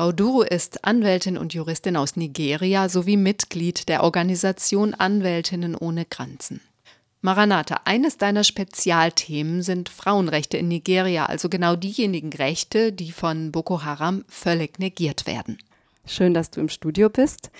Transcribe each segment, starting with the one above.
Frau Duru ist Anwältin und Juristin aus Nigeria sowie Mitglied der Organisation Anwältinnen ohne Grenzen. Maranatha, eines deiner Spezialthemen sind Frauenrechte in Nigeria, also genau diejenigen Rechte, die von Boko Haram völlig negiert werden. Schön, dass du im Studio bist.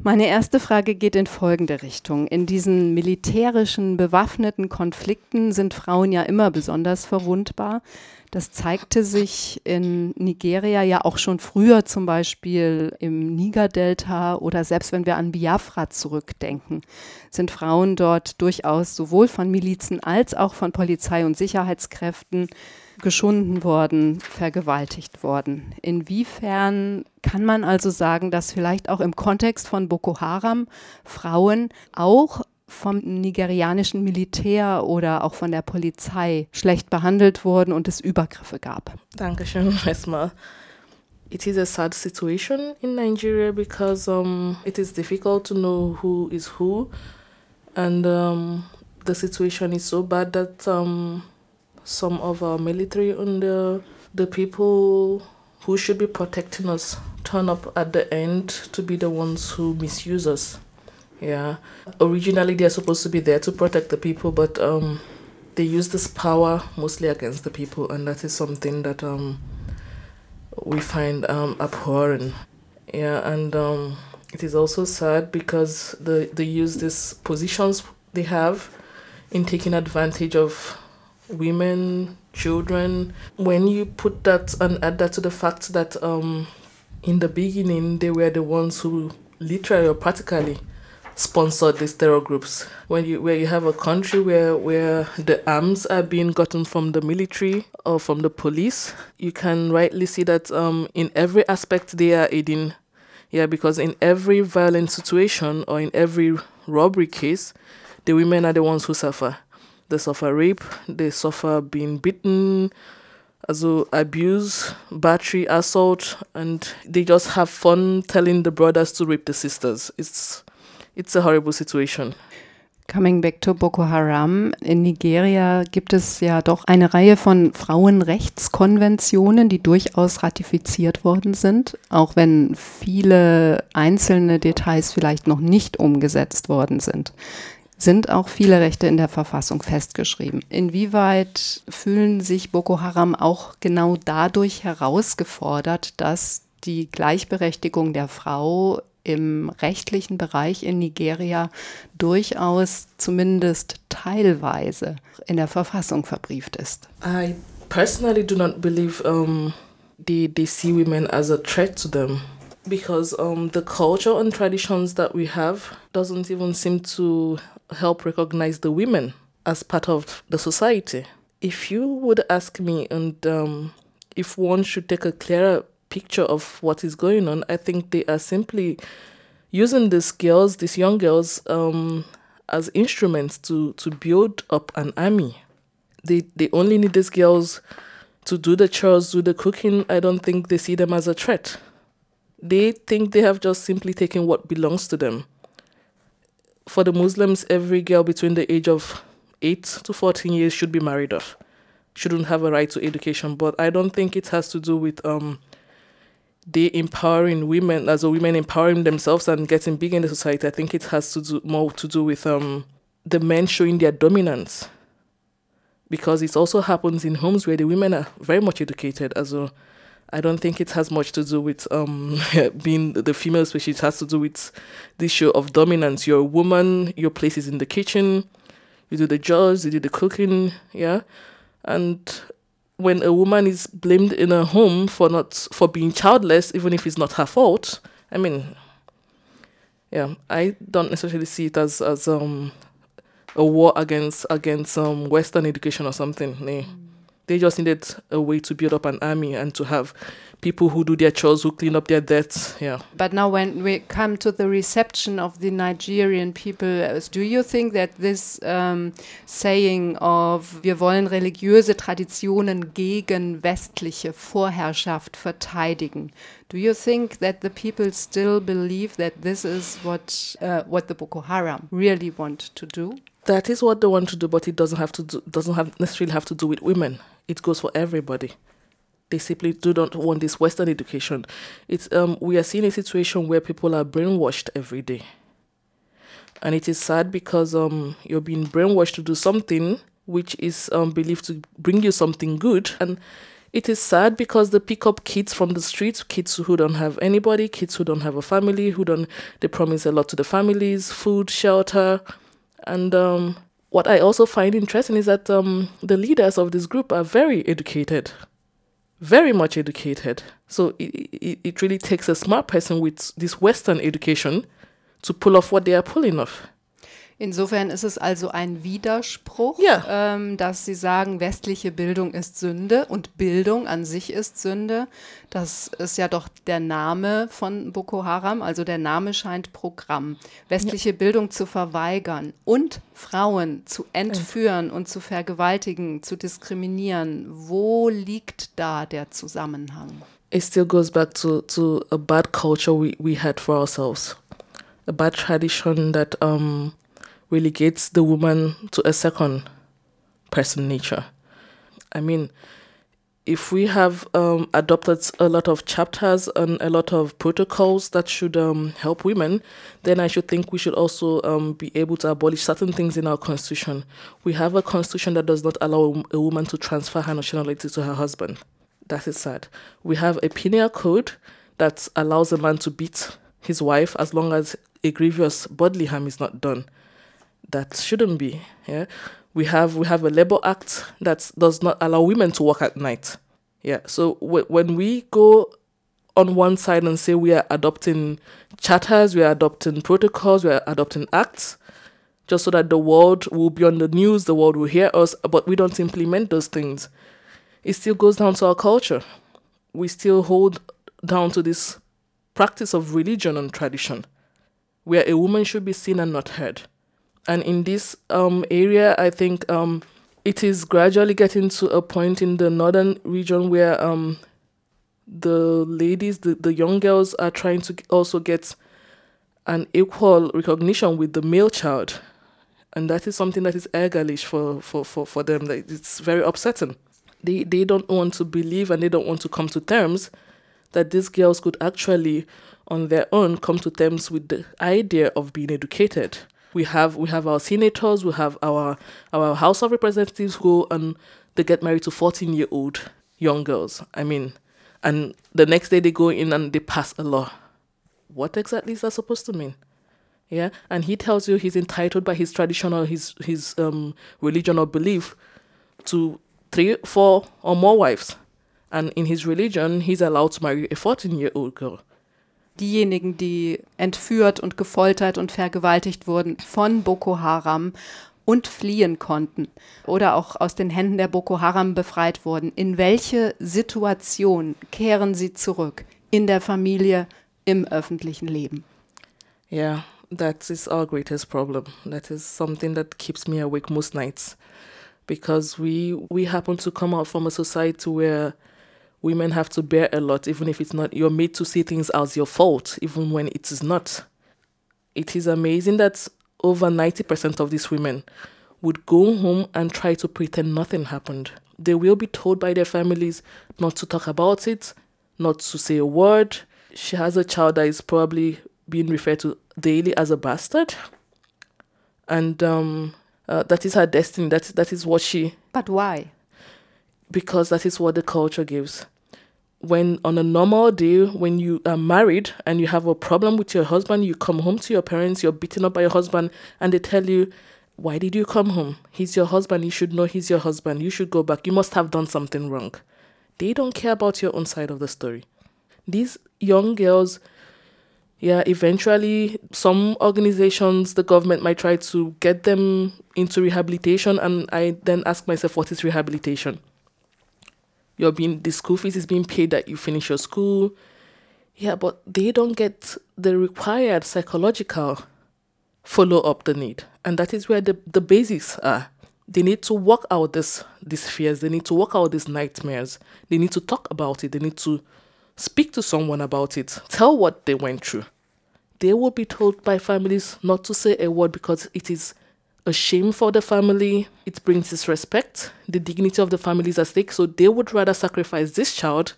Meine erste Frage geht in folgende Richtung. In diesen militärischen, bewaffneten Konflikten sind Frauen ja immer besonders verwundbar. Das zeigte sich in Nigeria ja auch schon früher, zum Beispiel im Niger-Delta oder selbst wenn wir an Biafra zurückdenken, sind Frauen dort durchaus sowohl von Milizen als auch von Polizei und Sicherheitskräften geschunden worden, vergewaltigt worden. Inwiefern kann man also sagen, dass vielleicht auch im Kontext von Boko Haram Frauen auch vom nigerianischen Militär oder auch von der Polizei schlecht behandelt wurden und es Übergriffe gab. Dankeschön erstmal. It is a sad situation in Nigeria because um, it is difficult to know who is who, and um, the situation is so bad that um, some of our military and the, the people who should be protecting us turn up at the end to be the ones who misuse us. Yeah. Originally, they're supposed to be there to protect the people, but um, they use this power mostly against the people, and that is something that um, we find um, abhorrent. Yeah, and um, it is also sad because the, they use these positions they have in taking advantage of women, children. When you put that and add that to the fact that um, in the beginning they were the ones who literally or practically sponsored these terror groups. When you where you have a country where where the arms are being gotten from the military or from the police, you can rightly see that um, in every aspect they are aiding. Yeah, because in every violent situation or in every robbery case, the women are the ones who suffer. They suffer rape, they suffer being beaten, also abuse, battery, assault, and they just have fun telling the brothers to rape the sisters. It's it's a horrible situation. Coming back to Boko Haram. In Nigeria gibt es ja doch eine Reihe von Frauenrechtskonventionen, die durchaus ratifiziert worden sind, auch wenn viele einzelne Details vielleicht noch nicht umgesetzt worden sind. Sind auch viele Rechte in der Verfassung festgeschrieben. Inwieweit fühlen sich Boko Haram auch genau dadurch herausgefordert, dass die Gleichberechtigung der Frau im rechtlichen Bereich in Nigeria durchaus zumindest teilweise in der Verfassung verbrieft ist. I personally do not believe um, they, they see women as a threat to them because um, the culture and traditions that we have doesn't even seem to help recognize the women as part of the society. If you would ask me and um, if one should take a clearer picture of what is going on. I think they are simply using these girls, these young girls, um, as instruments to to build up an army. They they only need these girls to do the chores, do the cooking. I don't think they see them as a threat. They think they have just simply taken what belongs to them. For the Muslims, every girl between the age of 8 to 14 years should be married off, shouldn't have a right to education. But I don't think it has to do with um, they empowering women as a women empowering themselves and getting big in the society i think it has to do more to do with um, the men showing their dominance because it also happens in homes where the women are very much educated as well i don't think it has much to do with um, being the female species it has to do with this issue of dominance you're a woman your place is in the kitchen you do the jobs you do the cooking yeah and when a woman is blamed in a home for not for being childless, even if it's not her fault, I mean, yeah, I don't necessarily see it as as um a war against against um Western education or something. Nee. They just needed a way to build up an army and to have people who do their chores, who clean up their debts. Yeah. But now, when we come to the reception of the Nigerian people, uh, do you think that this um, saying of wir wollen religiöse Traditionen gegen westliche Vorherrschaft verteidigen, do you think that the people still believe that this is what uh, what the Boko Haram really want to do? That is what they want to do, but it doesn't have to do, doesn't have necessarily have to do with women. It goes for everybody They simply do not want this Western education. It's um, we are seeing a situation where people are brainwashed every day, and it is sad because um, you're being brainwashed to do something which is um, believed to bring you something good, and it is sad because they pick up kids from the streets, kids who don't have anybody, kids who don't have a family, who don't they promise a lot to the families, food, shelter, and um, what I also find interesting is that um, the leaders of this group are very educated, very much educated. So it, it, it really takes a smart person with this Western education to pull off what they are pulling off. Insofern ist es also ein Widerspruch, ja. ähm, dass Sie sagen, westliche Bildung ist Sünde und Bildung an sich ist Sünde. Das ist ja doch der Name von Boko Haram, also der Name scheint Programm. Westliche ja. Bildung zu verweigern und Frauen zu entführen ja. und zu vergewaltigen, zu diskriminieren. Wo liegt da der Zusammenhang? It still goes back to, to a bad culture we, we had for ourselves. A bad tradition that um, relegates the woman to a second person nature. I mean, if we have um, adopted a lot of chapters and a lot of protocols that should um, help women, then I should think we should also um, be able to abolish certain things in our constitution. We have a constitution that does not allow a woman to transfer her nationality to her husband. That is sad. We have a penal code that allows a man to beat his wife as long as a grievous bodily harm is not done that shouldn't be. Yeah, we have we have a labor act that does not allow women to work at night. Yeah, so w- when we go on one side and say we are adopting charters, we are adopting protocols, we are adopting acts, just so that the world will be on the news, the world will hear us, but we don't implement those things. It still goes down to our culture. We still hold down to this practice of religion and tradition, where a woman should be seen and not heard and in this um, area, I think um, it is gradually getting to a point in the northern region where um, the ladies, the, the young girls, are trying to also get an equal recognition with the male child. And that is something that is ärgerlich for, for, for, for them. That it's very upsetting. They, they don't want to believe and they don't want to come to terms that these girls could actually, on their own, come to terms with the idea of being educated we have we have our senators, we have our our House of Representatives who and they get married to fourteen year old young girls. I mean, and the next day they go in and they pass a law. What exactly is that supposed to mean? Yeah, and he tells you he's entitled by his tradition or his his um religion or belief to three, four, or more wives, and in his religion he's allowed to marry a fourteen year old girl. Diejenigen, die entführt und gefoltert und vergewaltigt wurden von Boko Haram und fliehen konnten oder auch aus den Händen der Boko Haram befreit wurden, in welche Situation kehren sie zurück? In der Familie, im öffentlichen Leben? Yeah, that is our greatest problem. That is something that keeps me awake most nights because we we happen to come out from a society where women have to bear a lot, even if it's not, you're made to see things as your fault, even when it is not. It is amazing that over 90% of these women would go home and try to pretend nothing happened. They will be told by their families not to talk about it, not to say a word. She has a child that is probably being referred to daily as a bastard. And um, uh, that is her destiny. That, that is what she. But why? Because that is what the culture gives. When on a normal day, when you are married and you have a problem with your husband, you come home to your parents, you're beaten up by your husband, and they tell you, Why did you come home? He's your husband. You should know he's your husband. You should go back. You must have done something wrong. They don't care about your own side of the story. These young girls, yeah, eventually some organizations, the government might try to get them into rehabilitation. And I then ask myself, what is rehabilitation? You're being the school fees is being paid that you finish your school. Yeah, but they don't get the required psychological follow up the need. And that is where the, the basics are. They need to work out this these fears, they need to work out these nightmares. They need to talk about it, they need to speak to someone about it, tell what they went through. They will be told by families not to say a word because it is a shame for the family. It brings disrespect. The dignity of the family is at stake. So they would rather sacrifice this child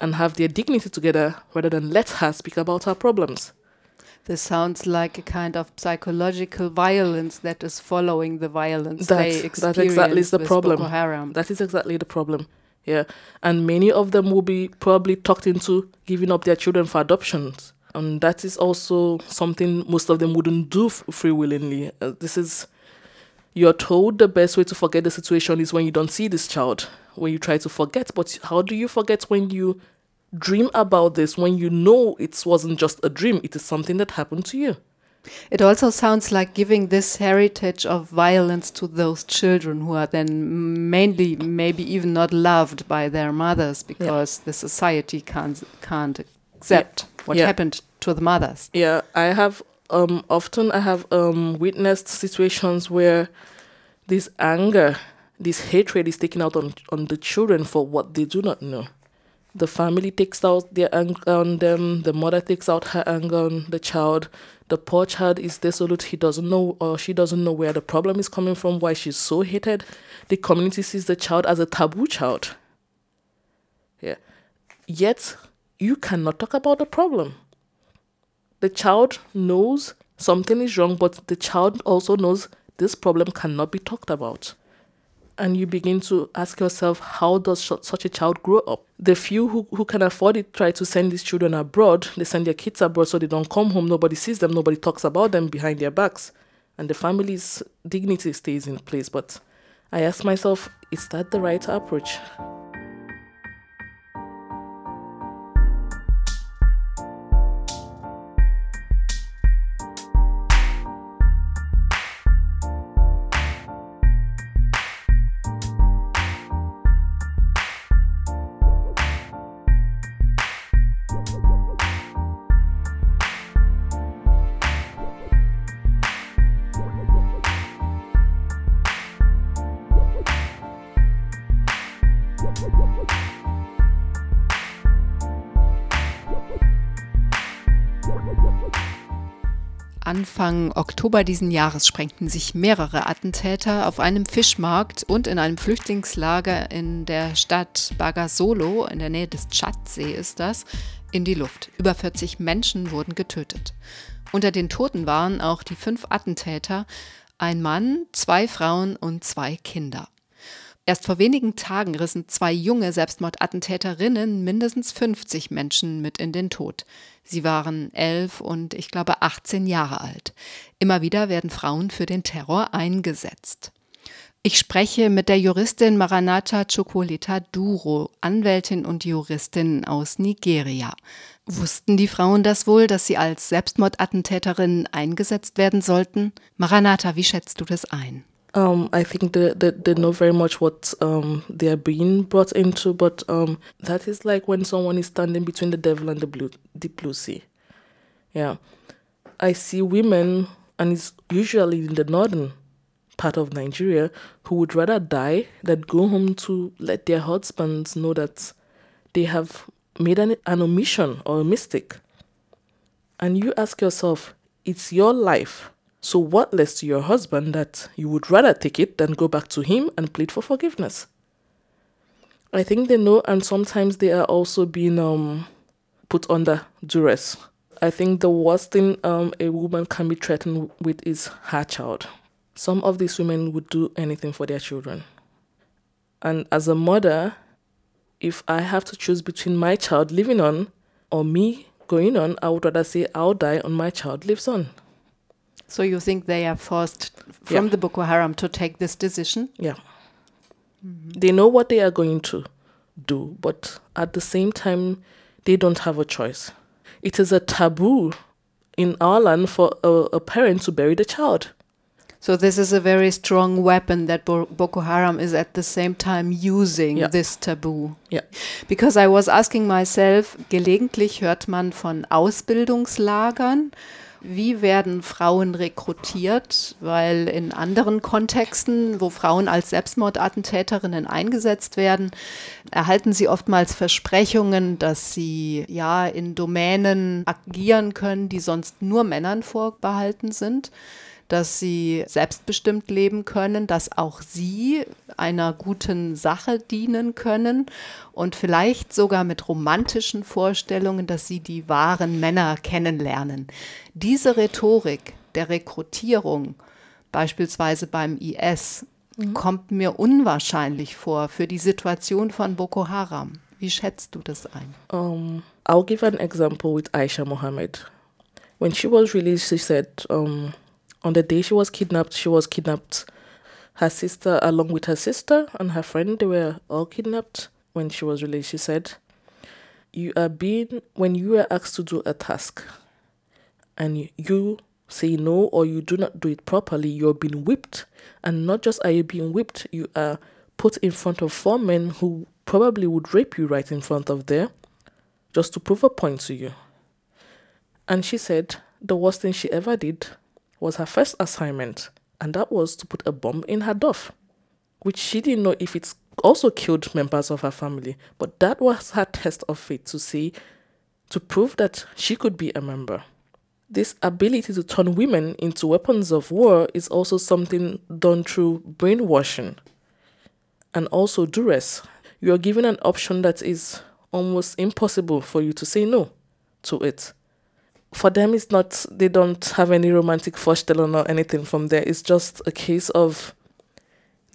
and have their dignity together rather than let her speak about her problems. This sounds like a kind of psychological violence that is following the violence That- they that experience exactly is the problem. Boko Haram. That is exactly the problem. Yeah. And many of them will be probably talked into giving up their children for adoptions. And that is also something most of them wouldn't do f- free willingly. Uh, this is, you're told the best way to forget the situation is when you don't see this child, when you try to forget. But how do you forget when you dream about this, when you know it wasn't just a dream, it is something that happened to you? It also sounds like giving this heritage of violence to those children who are then mainly maybe even not loved by their mothers because the society can't can't accept what Yeah. happened to the mothers. Yeah, I have um often I have um witnessed situations where this anger, this hatred is taken out on on the children for what they do not know. The family takes out their anger on them, the mother takes out her anger on the child. The poor child is desolate, he doesn't know or she doesn't know where the problem is coming from, why she's so hated. The community sees the child as a taboo child. Yeah. Yet you cannot talk about the problem the child knows something is wrong, but the child also knows this problem cannot be talked about. And you begin to ask yourself, how does sh- such a child grow up? The few who, who can afford it try to send these children abroad. They send their kids abroad so they don't come home. Nobody sees them. Nobody talks about them behind their backs. And the family's dignity stays in place. But I ask myself, is that the right approach? Anfang Oktober diesen Jahres sprengten sich mehrere Attentäter auf einem Fischmarkt und in einem Flüchtlingslager in der Stadt Bagasolo, in der Nähe des Tschadsee ist das, in die Luft. Über 40 Menschen wurden getötet. Unter den Toten waren auch die fünf Attentäter, ein Mann, zwei Frauen und zwei Kinder. Erst vor wenigen Tagen rissen zwei junge Selbstmordattentäterinnen mindestens 50 Menschen mit in den Tod. Sie waren elf und ich glaube 18 Jahre alt. Immer wieder werden Frauen für den Terror eingesetzt. Ich spreche mit der Juristin Maranatha Chokoleta Duro, Anwältin und Juristin aus Nigeria. Wussten die Frauen das wohl, dass sie als Selbstmordattentäterinnen eingesetzt werden sollten? Maranatha, wie schätzt du das ein? Um, I think they, they, they know very much what um, they're being brought into, but um, that is like when someone is standing between the devil and the blue, deep blue sea. Yeah. I see women, and it's usually in the northern part of Nigeria, who would rather die than go home to let their husbands know that they have made an, an omission or a mistake. And you ask yourself, it's your life. So, what less to your husband that you would rather take it than go back to him and plead for forgiveness? I think they know, and sometimes they are also being um, put under duress. I think the worst thing um, a woman can be threatened with is her child. Some of these women would do anything for their children. And as a mother, if I have to choose between my child living on or me going on, I would rather say I'll die and my child lives on. So you think they are forced from Yeah. the Boko Haram to take this decision? Yeah. Mm-hmm. They know what they are going to do, but at the same time, they don't have a choice. It is a taboo in our land for a, a parent to bury the child. So this is a very strong weapon that Bo Boko Haram is at the same time using Ja. this taboo. Ja. Because I was asking myself, gelegentlich hört man von Ausbildungslagern. Wie werden Frauen rekrutiert? Weil in anderen Kontexten, wo Frauen als Selbstmordattentäterinnen eingesetzt werden, erhalten sie oftmals Versprechungen, dass sie ja in Domänen agieren können, die sonst nur Männern vorbehalten sind. Dass sie selbstbestimmt leben können, dass auch sie einer guten Sache dienen können und vielleicht sogar mit romantischen Vorstellungen, dass sie die wahren Männer kennenlernen. Diese Rhetorik der Rekrutierung, beispielsweise beim IS, mhm. kommt mir unwahrscheinlich vor für die Situation von Boko Haram. Wie schätzt du das ein? Um, I'll give an example with Aisha Mohammed. When she was released, she said um, on the day she was kidnapped, she was kidnapped. Her sister, along with her sister and her friend, they were all kidnapped. When she was released, she said, "You are being when you are asked to do a task, and you say no or you do not do it properly, you're being whipped. And not just are you being whipped, you are put in front of four men who probably would rape you right in front of there just to prove a point to you. And she said the worst thing she ever did was her first assignment, and that was to put a bomb in her duff, which she didn't know if it also killed members of her family. But that was her test of faith to see, to prove that she could be a member. This ability to turn women into weapons of war is also something done through brainwashing and also duress. You are given an option that is almost impossible for you to say no to it. For them, it's not, they don't have any romantic vorstellung or anything from there. It's just a case of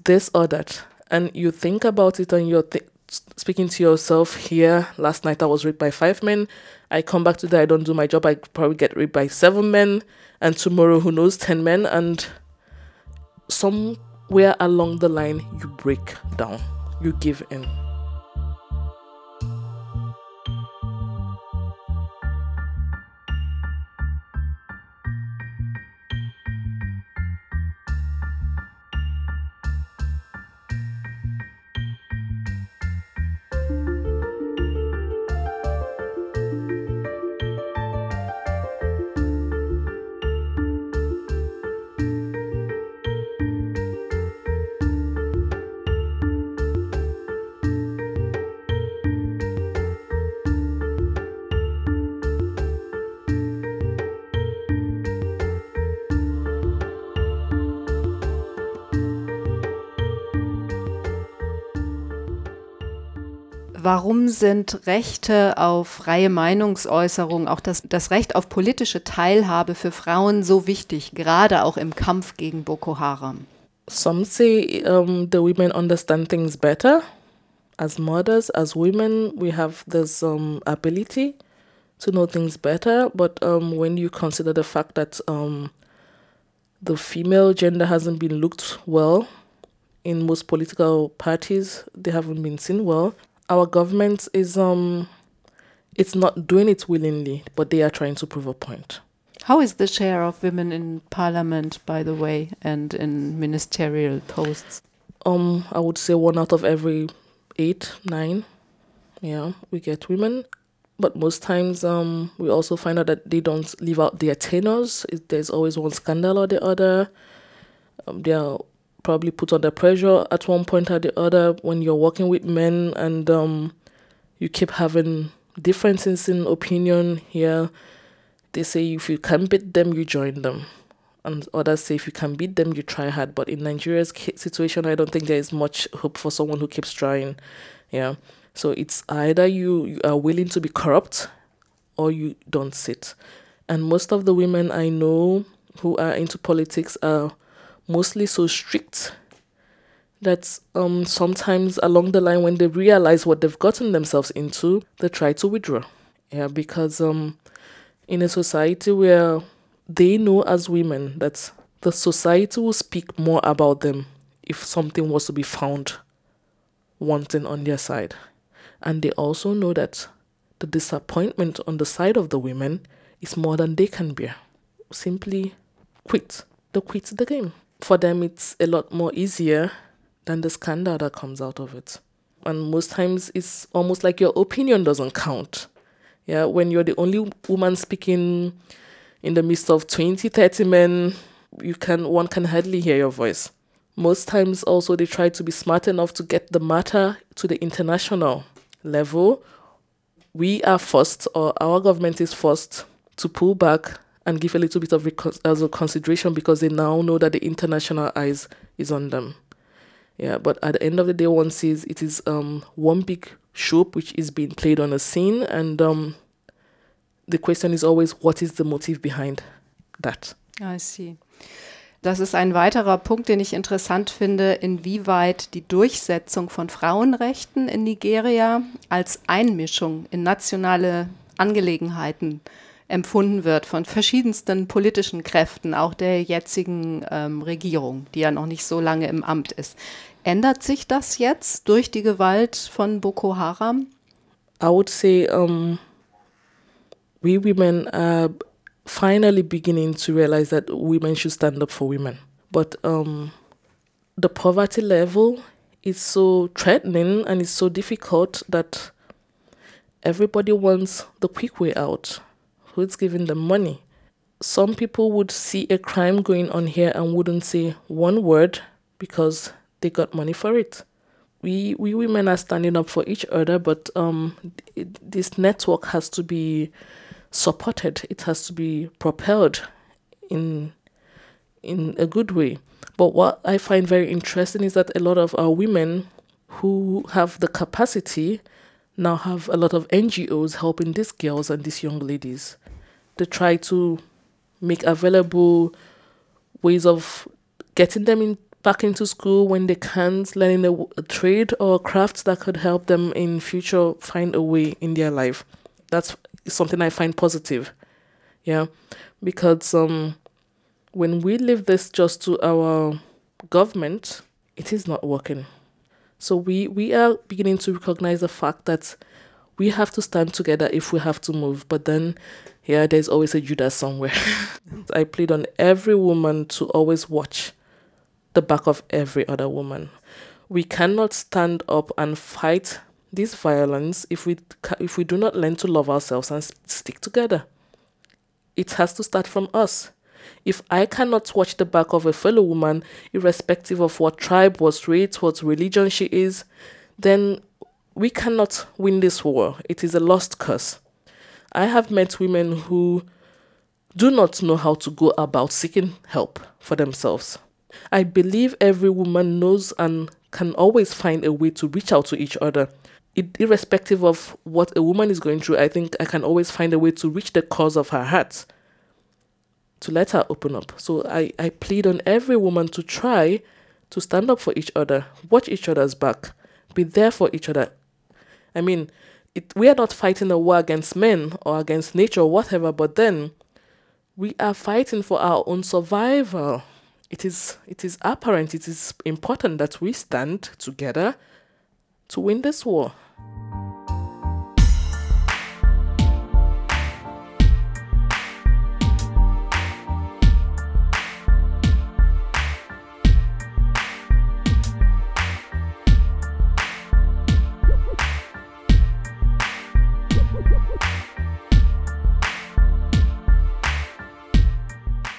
this or that. And you think about it and you're th- speaking to yourself here. Last night I was raped by five men. I come back today, I don't do my job, I probably get raped by seven men. And tomorrow, who knows, 10 men. And somewhere along the line, you break down, you give in. Warum sind Rechte auf freie Meinungsäußerung, auch das, das Recht auf politische Teilhabe für Frauen so wichtig, gerade auch im Kampf gegen Boko Haram? Some say um, the women understand things better. As mothers, as women, we have this um, ability to know things better. But um, when you consider the fact that the female gender hasn't been looked well in most political parties, they haven't been seen well. Our government is um it's not doing it willingly, but they are trying to prove a point. How is the share of women in parliament, by the way, and in ministerial posts? Um, I would say one out of every eight, nine. Yeah, we get women. But most times, um, we also find out that they don't leave out their tenors. There's always one scandal or the other. Um, they are probably put under pressure at one point or the other when you're working with men and um, you keep having differences in opinion here. They say if you can beat them, you join them. And others say if you can beat them, you try hard. But in Nigeria's situation, I don't think there is much hope for someone who keeps trying. Yeah. So it's either you, you are willing to be corrupt or you don't sit. And most of the women I know who are into politics are mostly so strict that um, sometimes along the line when they realize what they've gotten themselves into, they try to withdraw. Yeah, because um, in a society where they know as women that the society will speak more about them if something was to be found wanting on their side. And they also know that the disappointment on the side of the women is more than they can bear. Simply quit. They quit the game for them it's a lot more easier than the scandal that comes out of it. And most times it's almost like your opinion doesn't count. Yeah, when you're the only woman speaking in the midst of 20, 30 men, you can one can hardly hear your voice. Most times also they try to be smart enough to get the matter to the international level. We are forced or our government is forced to pull back and give a little bit of recon- as a consideration because they now know that the international eyes is on them. Yeah, but at the end of the day, one sees it is um, one big show which is being played on a scene, and um, the question is always, what is the motive behind that? I see. Das ist ein weiterer Punkt, den ich interessant finde, inwieweit die Durchsetzung von Frauenrechten in Nigeria als Einmischung in nationale Angelegenheiten empfunden wird von verschiedensten politischen Kräften, auch der jetzigen ähm, Regierung, die ja noch nicht so lange im Amt ist. Ändert sich das jetzt durch die Gewalt von Boko Haram? I would say um, we women are finally beginning to realize that women should stand up for women. But um, the poverty level is so threatening and it's so difficult that everybody wants the quick way out. Who's giving them money? Some people would see a crime going on here and wouldn't say one word because they got money for it. We we women are standing up for each other, but um, this network has to be supported. It has to be propelled in in a good way. But what I find very interesting is that a lot of our women who have the capacity now have a lot of NGOs helping these girls and these young ladies. They try to make available ways of getting them in back into school when they can't, learning a, a trade or a craft that could help them in future find a way in their life. That's something I find positive. Yeah. Because um when we leave this just to our government, it is not working. So we, we are beginning to recognize the fact that we have to stand together if we have to move. But then, yeah, there's always a Judas somewhere. I plead on every woman to always watch the back of every other woman. We cannot stand up and fight this violence if we if we do not learn to love ourselves and stick together. It has to start from us. If I cannot watch the back of a fellow woman, irrespective of what tribe, what race, what religion she is, then we cannot win this war. It is a lost cause. I have met women who do not know how to go about seeking help for themselves. I believe every woman knows and can always find a way to reach out to each other. It, irrespective of what a woman is going through, I think I can always find a way to reach the cause of her heart to let her open up. So I, I plead on every woman to try to stand up for each other, watch each other's back, be there for each other. I mean, it, we are not fighting a war against men or against nature or whatever, but then we are fighting for our own survival. It is it is apparent, it is important that we stand together to win this war.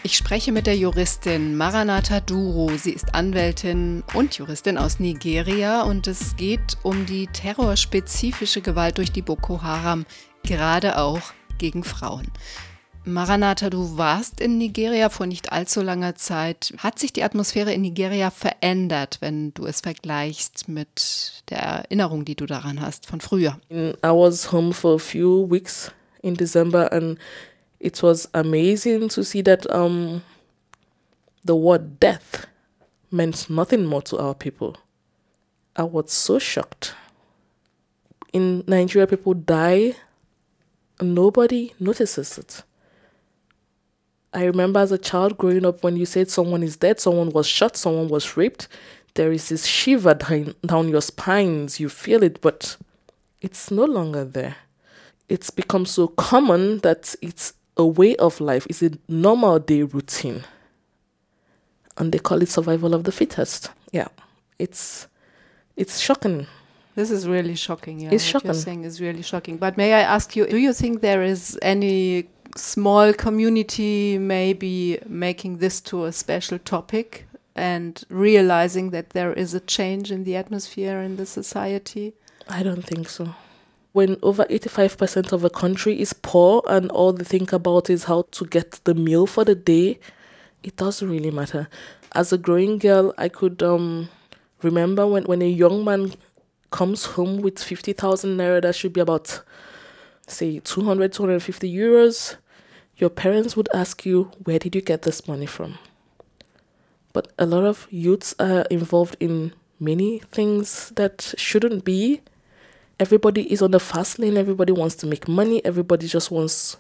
Ich spreche mit der Juristin Maranatha Duro. Sie ist Anwältin und Juristin aus Nigeria und es geht um die terrorspezifische Gewalt durch die Boko Haram, gerade auch gegen Frauen. Maranatha, du warst in Nigeria vor nicht allzu langer Zeit. Hat sich die Atmosphäre in Nigeria verändert, wenn du es vergleichst mit der Erinnerung, die du daran hast von früher? I was home for a few weeks in December and it was amazing to see that um, the word death meant nothing more to our people. I was so shocked. In Nigeria, people die and nobody notices it. I remember as a child growing up when you said someone is dead, someone was shot, someone was raped, there is this shiver down, down your spines. You feel it, but it's no longer there. It's become so common that it's a way of life, it's a normal day routine. And they call it survival of the fittest. Yeah. It's it's shocking. This is really shocking. Yeah, It's what shocking. you're saying is really shocking. But may I ask you, do you think there is any small community maybe making this to a special topic and realizing that there is a change in the atmosphere in the society? I don't think so. When over 85% of a country is poor and all they think about is how to get the meal for the day, it doesn't really matter. As a growing girl, I could um, remember when, when a young man comes home with 50,000 naira, that should be about, say, 200, 250 euros. Your parents would ask you, Where did you get this money from? But a lot of youths are involved in many things that shouldn't be. Everybody is on the fast lane, everybody wants to make money, everybody just wants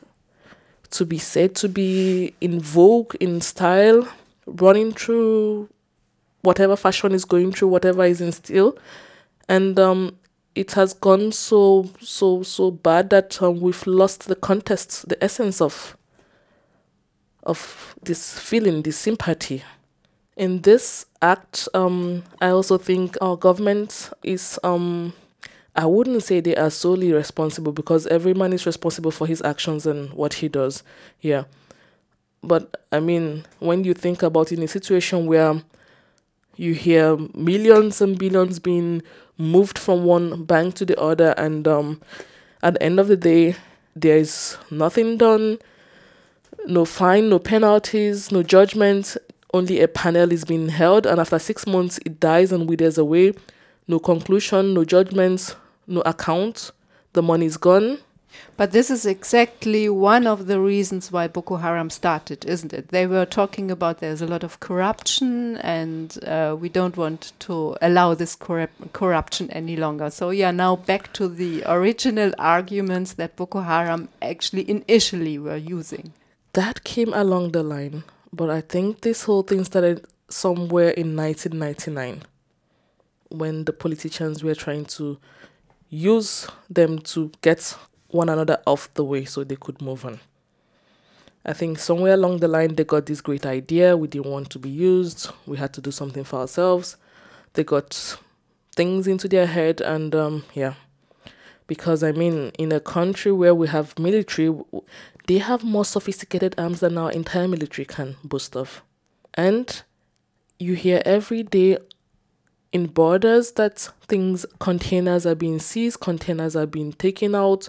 to be said to be in vogue, in style, running through whatever fashion is going through, whatever is in style. And um, it has gone so, so, so bad that um, we've lost the context, the essence of, of this feeling, this sympathy. In this act, um, I also think our government is um, I wouldn't say they are solely responsible because every man is responsible for his actions and what he does. Yeah. But I mean, when you think about in a situation where you hear millions and billions being moved from one bank to the other, and um, at the end of the day, there is nothing done, no fine, no penalties, no judgment. Only a panel is being held, and after six months, it dies and withers away. No conclusion, no judgments, no account, the money's gone. But this is exactly one of the reasons why Boko Haram started, isn't it? They were talking about there's a lot of corruption and uh, we don't want to allow this corrup corruption any longer. So, yeah, now back to the original arguments that Boko Haram actually initially were using. That came along the line, but I think this whole thing started somewhere in 1999 when the politicians were trying to use them to get one another off the way so they could move on. I think somewhere along the line they got this great idea. We didn't want to be used. We had to do something for ourselves. They got things into their head, and um, yeah. Because I mean, in a country where we have military, they have more sophisticated arms than our entire military can boast of. And you hear every day in borders that things containers are being seized, containers are being taken out,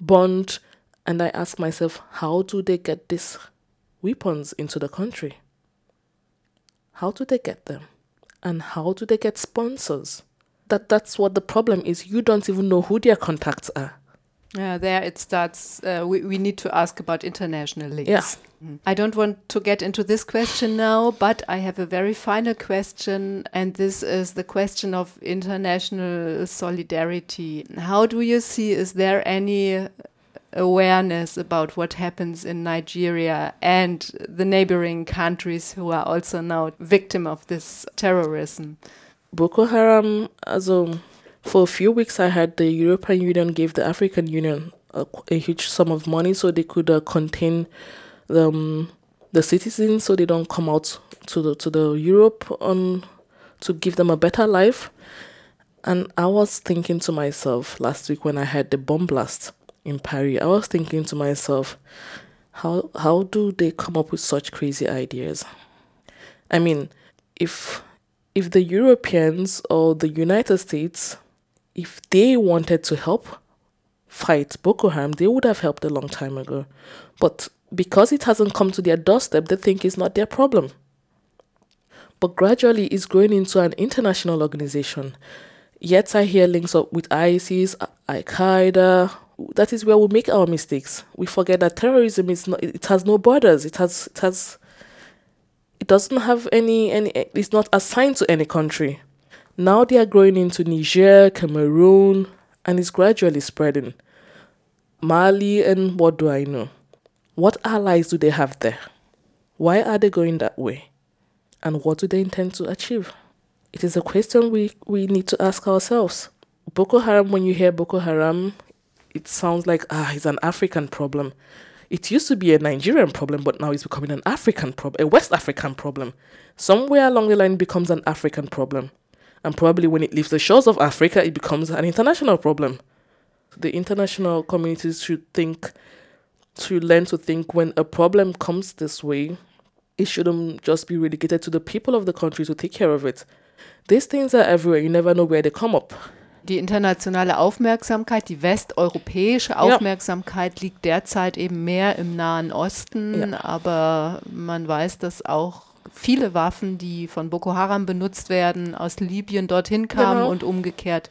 burned, and I ask myself, how do they get these weapons into the country? How do they get them? And how do they get sponsors? That that's what the problem is. You don't even know who their contacts are. Yeah, there it starts. Uh, we, we need to ask about international links. Yeah. Mm. I don't want to get into this question now, but I have a very final question, and this is the question of international solidarity. How do you see, is there any awareness about what happens in Nigeria and the neighboring countries who are also now victim of this terrorism? Boko Haram, also for a few weeks, I heard the European Union gave the African Union a, a huge sum of money so they could uh, contain the, um, the citizens so they don't come out to the to the Europe on to give them a better life. And I was thinking to myself last week when I had the bomb blast in Paris, I was thinking to myself, how how do they come up with such crazy ideas? I mean, if if the Europeans or the United States if they wanted to help fight Boko Haram, they would have helped a long time ago. But because it hasn't come to their doorstep, they think it's not their problem. But gradually, it's growing into an international organization. Yet I hear links up with ISIS, Al Qaeda. That is where we make our mistakes. We forget that terrorism is not. It has no borders. It has. It has. It doesn't have any. Any. It's not assigned to any country. Now they are growing into Niger, Cameroon, and it's gradually spreading. Mali, and what do I know? What allies do they have there? Why are they going that way? And what do they intend to achieve? It is a question we, we need to ask ourselves. Boko Haram, when you hear Boko Haram, it sounds like, ah, it's an African problem. It used to be a Nigerian problem, but now it's becoming an African problem, a West African problem. Somewhere along the line, becomes an African problem. And probably when it leaves the shores of Africa, it becomes an international problem. The international communities should think, should learn to think when a problem comes this way, it shouldn't just be relegated to the people of the country to take care of it. These things are everywhere. You never know where they come up. die internationale Aufmerksamkeit, die westeuropäische Aufmerksamkeit ja. liegt derzeit eben mehr im Nahen Osten, ja. aber man weiß, dass auch viele Waffen, die von Boko Haram benutzt werden, aus Libyen dorthin kamen genau. und umgekehrt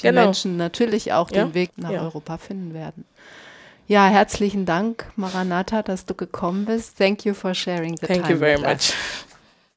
die genau. Menschen natürlich auch ja. den Weg nach Europa finden werden. Ja, herzlichen Dank, Maranatha, dass du gekommen bist. Thank you for sharing the Thank time. Thank you very much. Us.